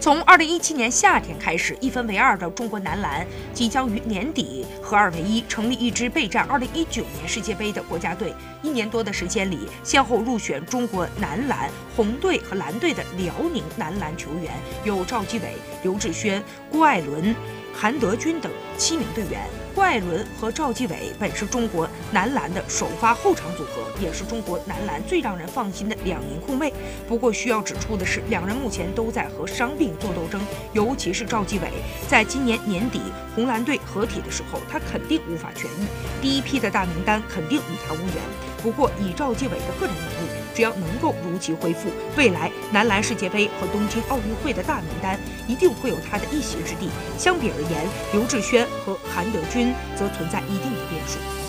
从二零一七年夏天开始，一分为二的中国男篮即将于年底合二为一，成立一支备战二零一九年世界杯的国家队。一年多的时间里，先后入选中国男篮红队和蓝队的辽宁男篮球员有赵继伟、刘志轩、郭艾伦。韩德君等七名队员，郭艾伦和赵继伟本是中国男篮的首发后场组合，也是中国男篮最让人放心的两名控卫。不过需要指出的是，两人目前都在和伤病做斗争，尤其是赵继伟，在今年年底红蓝队合体的时候，他肯定无法痊愈，第一批的大名单肯定与他无缘。不过以赵继伟的个人能力，只要能够如期恢复，未来男篮世界杯和东京奥运会的大名单一定会有他的一席之地。相比而言刘志轩和韩德君则存在一定的变数。